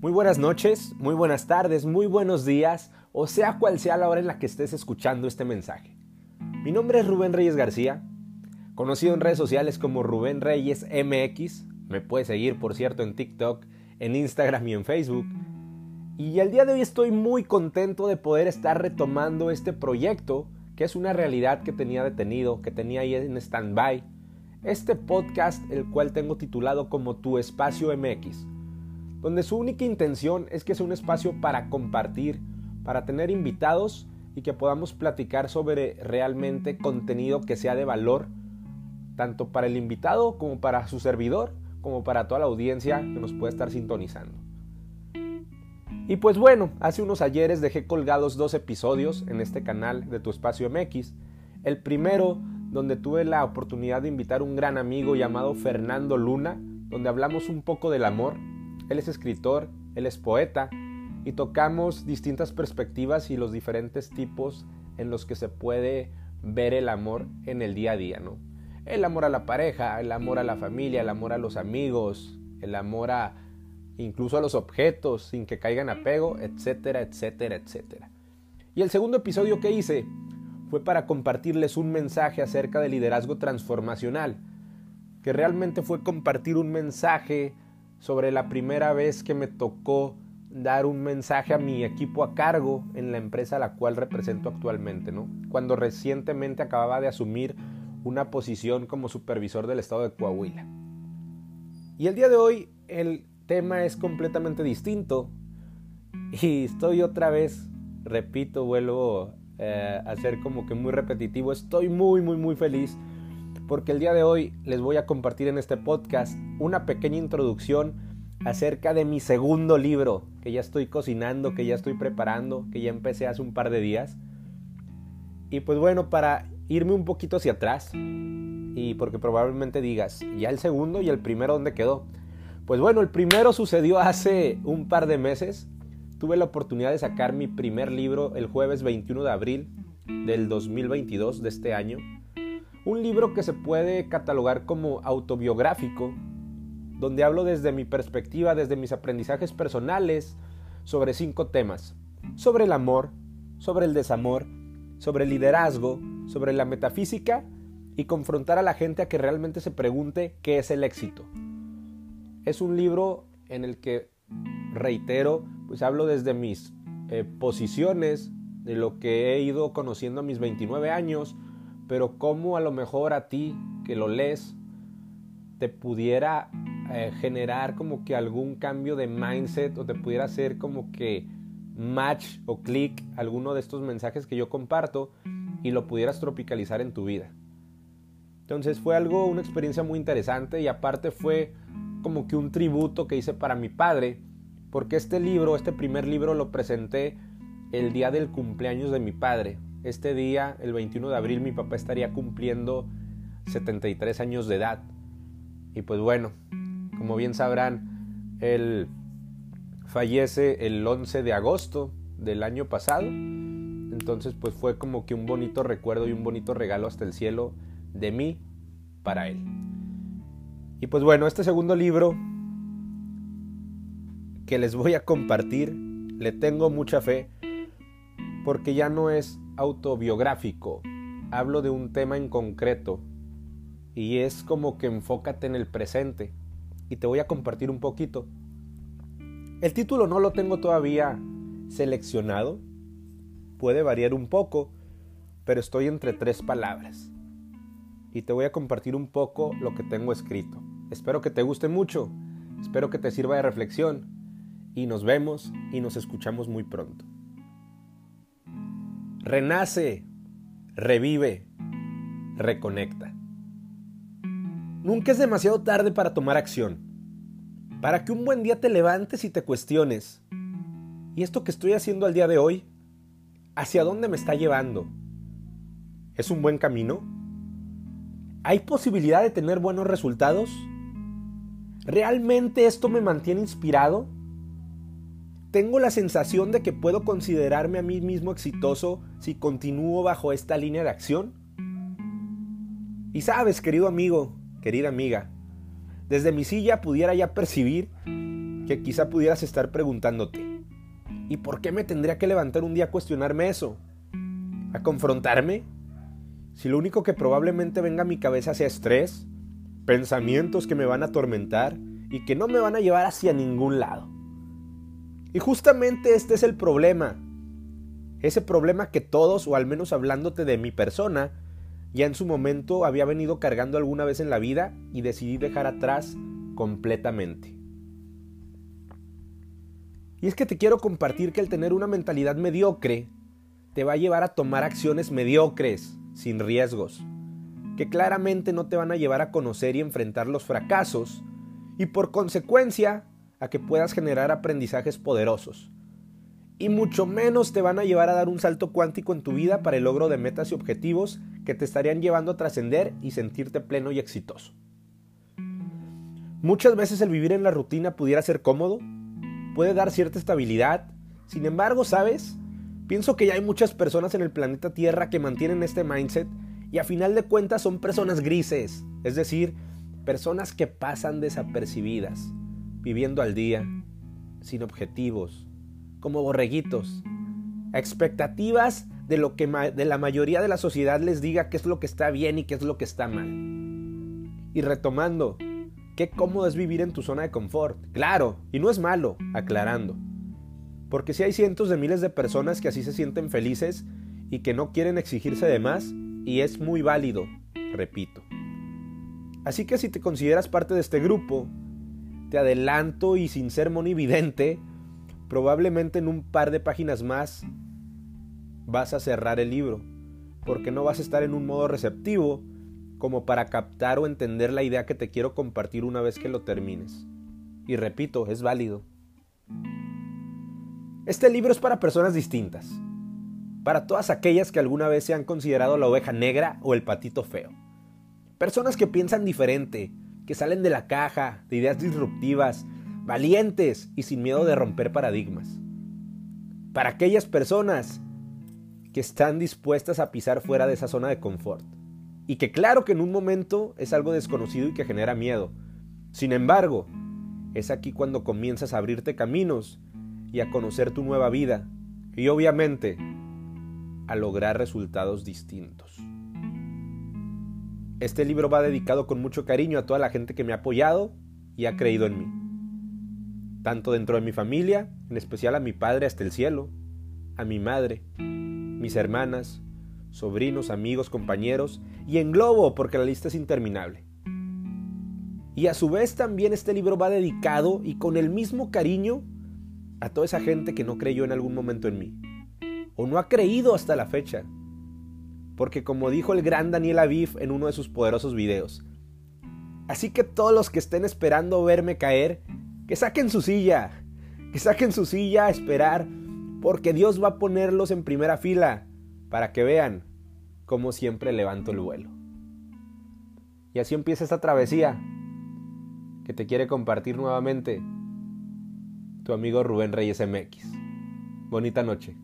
Muy buenas noches, muy buenas tardes, muy buenos días, o sea cual sea la hora en la que estés escuchando este mensaje. Mi nombre es Rubén Reyes García, conocido en redes sociales como Rubén Reyes MX. Me puedes seguir, por cierto, en TikTok, en Instagram y en Facebook. Y el día de hoy estoy muy contento de poder estar retomando este proyecto, que es una realidad que tenía detenido, que tenía ahí en stand-by. Este podcast, el cual tengo titulado como Tu Espacio MX donde su única intención es que sea un espacio para compartir, para tener invitados y que podamos platicar sobre realmente contenido que sea de valor, tanto para el invitado como para su servidor, como para toda la audiencia que nos puede estar sintonizando. Y pues bueno, hace unos ayeres dejé colgados dos episodios en este canal de Tu Espacio MX. El primero, donde tuve la oportunidad de invitar a un gran amigo llamado Fernando Luna, donde hablamos un poco del amor, él es escritor, él es poeta y tocamos distintas perspectivas y los diferentes tipos en los que se puede ver el amor en el día a día, ¿no? El amor a la pareja, el amor a la familia, el amor a los amigos, el amor a incluso a los objetos sin que caigan apego, etcétera, etcétera, etcétera. Y el segundo episodio que hice fue para compartirles un mensaje acerca del liderazgo transformacional, que realmente fue compartir un mensaje sobre la primera vez que me tocó dar un mensaje a mi equipo a cargo en la empresa a la cual represento actualmente, ¿no? Cuando recientemente acababa de asumir una posición como supervisor del estado de Coahuila. Y el día de hoy el tema es completamente distinto y estoy otra vez, repito, vuelvo eh, a ser como que muy repetitivo, estoy muy, muy, muy feliz porque el día de hoy les voy a compartir en este podcast una pequeña introducción acerca de mi segundo libro que ya estoy cocinando, que ya estoy preparando, que ya empecé hace un par de días. Y pues bueno, para irme un poquito hacia atrás, y porque probablemente digas, ¿ya el segundo y el primero dónde quedó? Pues bueno, el primero sucedió hace un par de meses. Tuve la oportunidad de sacar mi primer libro el jueves 21 de abril del 2022 de este año. Un libro que se puede catalogar como autobiográfico, donde hablo desde mi perspectiva, desde mis aprendizajes personales, sobre cinco temas. Sobre el amor, sobre el desamor, sobre el liderazgo, sobre la metafísica y confrontar a la gente a que realmente se pregunte qué es el éxito. Es un libro en el que, reitero, pues hablo desde mis eh, posiciones, de lo que he ido conociendo a mis 29 años, pero cómo a lo mejor a ti que lo lees te pudiera eh, generar como que algún cambio de mindset o te pudiera hacer como que match o click alguno de estos mensajes que yo comparto y lo pudieras tropicalizar en tu vida. Entonces fue algo, una experiencia muy interesante y aparte fue como que un tributo que hice para mi padre, porque este libro, este primer libro lo presenté el día del cumpleaños de mi padre, este día, el 21 de abril, mi papá estaría cumpliendo 73 años de edad. Y pues bueno, como bien sabrán, él fallece el 11 de agosto del año pasado. Entonces pues fue como que un bonito recuerdo y un bonito regalo hasta el cielo de mí para él. Y pues bueno, este segundo libro que les voy a compartir, le tengo mucha fe porque ya no es autobiográfico. Hablo de un tema en concreto y es como que enfócate en el presente y te voy a compartir un poquito. El título no lo tengo todavía seleccionado, puede variar un poco, pero estoy entre tres palabras y te voy a compartir un poco lo que tengo escrito. Espero que te guste mucho, espero que te sirva de reflexión y nos vemos y nos escuchamos muy pronto renace, revive, reconecta. Nunca es demasiado tarde para tomar acción, para que un buen día te levantes y te cuestiones, ¿y esto que estoy haciendo al día de hoy? ¿Hacia dónde me está llevando? ¿Es un buen camino? ¿Hay posibilidad de tener buenos resultados? ¿Realmente esto me mantiene inspirado? Tengo la sensación de que puedo considerarme a mí mismo exitoso si continúo bajo esta línea de acción. Y sabes, querido amigo, querida amiga, desde mi silla pudiera ya percibir que quizá pudieras estar preguntándote, ¿y por qué me tendría que levantar un día a cuestionarme eso? ¿A confrontarme? Si lo único que probablemente venga a mi cabeza sea estrés, pensamientos que me van a atormentar y que no me van a llevar hacia ningún lado. Y justamente este es el problema. Ese problema que todos, o al menos hablándote de mi persona, ya en su momento había venido cargando alguna vez en la vida y decidí dejar atrás completamente. Y es que te quiero compartir que el tener una mentalidad mediocre te va a llevar a tomar acciones mediocres, sin riesgos, que claramente no te van a llevar a conocer y enfrentar los fracasos y por consecuencia a que puedas generar aprendizajes poderosos. Y mucho menos te van a llevar a dar un salto cuántico en tu vida para el logro de metas y objetivos que te estarían llevando a trascender y sentirte pleno y exitoso. Muchas veces el vivir en la rutina pudiera ser cómodo, puede dar cierta estabilidad, sin embargo, ¿sabes? Pienso que ya hay muchas personas en el planeta Tierra que mantienen este mindset y a final de cuentas son personas grises, es decir, personas que pasan desapercibidas, viviendo al día, sin objetivos, como borreguitos, a expectativas de lo que de la mayoría de la sociedad les diga qué es lo que está bien y qué es lo que está mal. Y retomando, qué cómodo es vivir en tu zona de confort. Claro, y no es malo, aclarando. Porque si hay cientos de miles de personas que así se sienten felices y que no quieren exigirse de más, y es muy válido, repito. Así que si te consideras parte de este grupo, te adelanto y sin ser monividente, probablemente en un par de páginas más vas a cerrar el libro, porque no vas a estar en un modo receptivo como para captar o entender la idea que te quiero compartir una vez que lo termines. Y repito, es válido. Este libro es para personas distintas, para todas aquellas que alguna vez se han considerado la oveja negra o el patito feo. Personas que piensan diferente, que salen de la caja, de ideas disruptivas, valientes y sin miedo de romper paradigmas. Para aquellas personas que están dispuestas a pisar fuera de esa zona de confort. Y que claro que en un momento es algo desconocido y que genera miedo. Sin embargo, es aquí cuando comienzas a abrirte caminos y a conocer tu nueva vida. Y obviamente, a lograr resultados distintos. Este libro va dedicado con mucho cariño a toda la gente que me ha apoyado y ha creído en mí tanto dentro de mi familia, en especial a mi padre hasta el cielo, a mi madre, mis hermanas, sobrinos, amigos, compañeros, y en globo porque la lista es interminable. Y a su vez también este libro va dedicado y con el mismo cariño a toda esa gente que no creyó en algún momento en mí, o no ha creído hasta la fecha. Porque como dijo el gran Daniel Aviv en uno de sus poderosos videos, así que todos los que estén esperando verme caer, que saquen su silla, que saquen su silla a esperar, porque Dios va a ponerlos en primera fila para que vean cómo siempre levanto el vuelo. Y así empieza esta travesía que te quiere compartir nuevamente tu amigo Rubén Reyes MX. Bonita noche.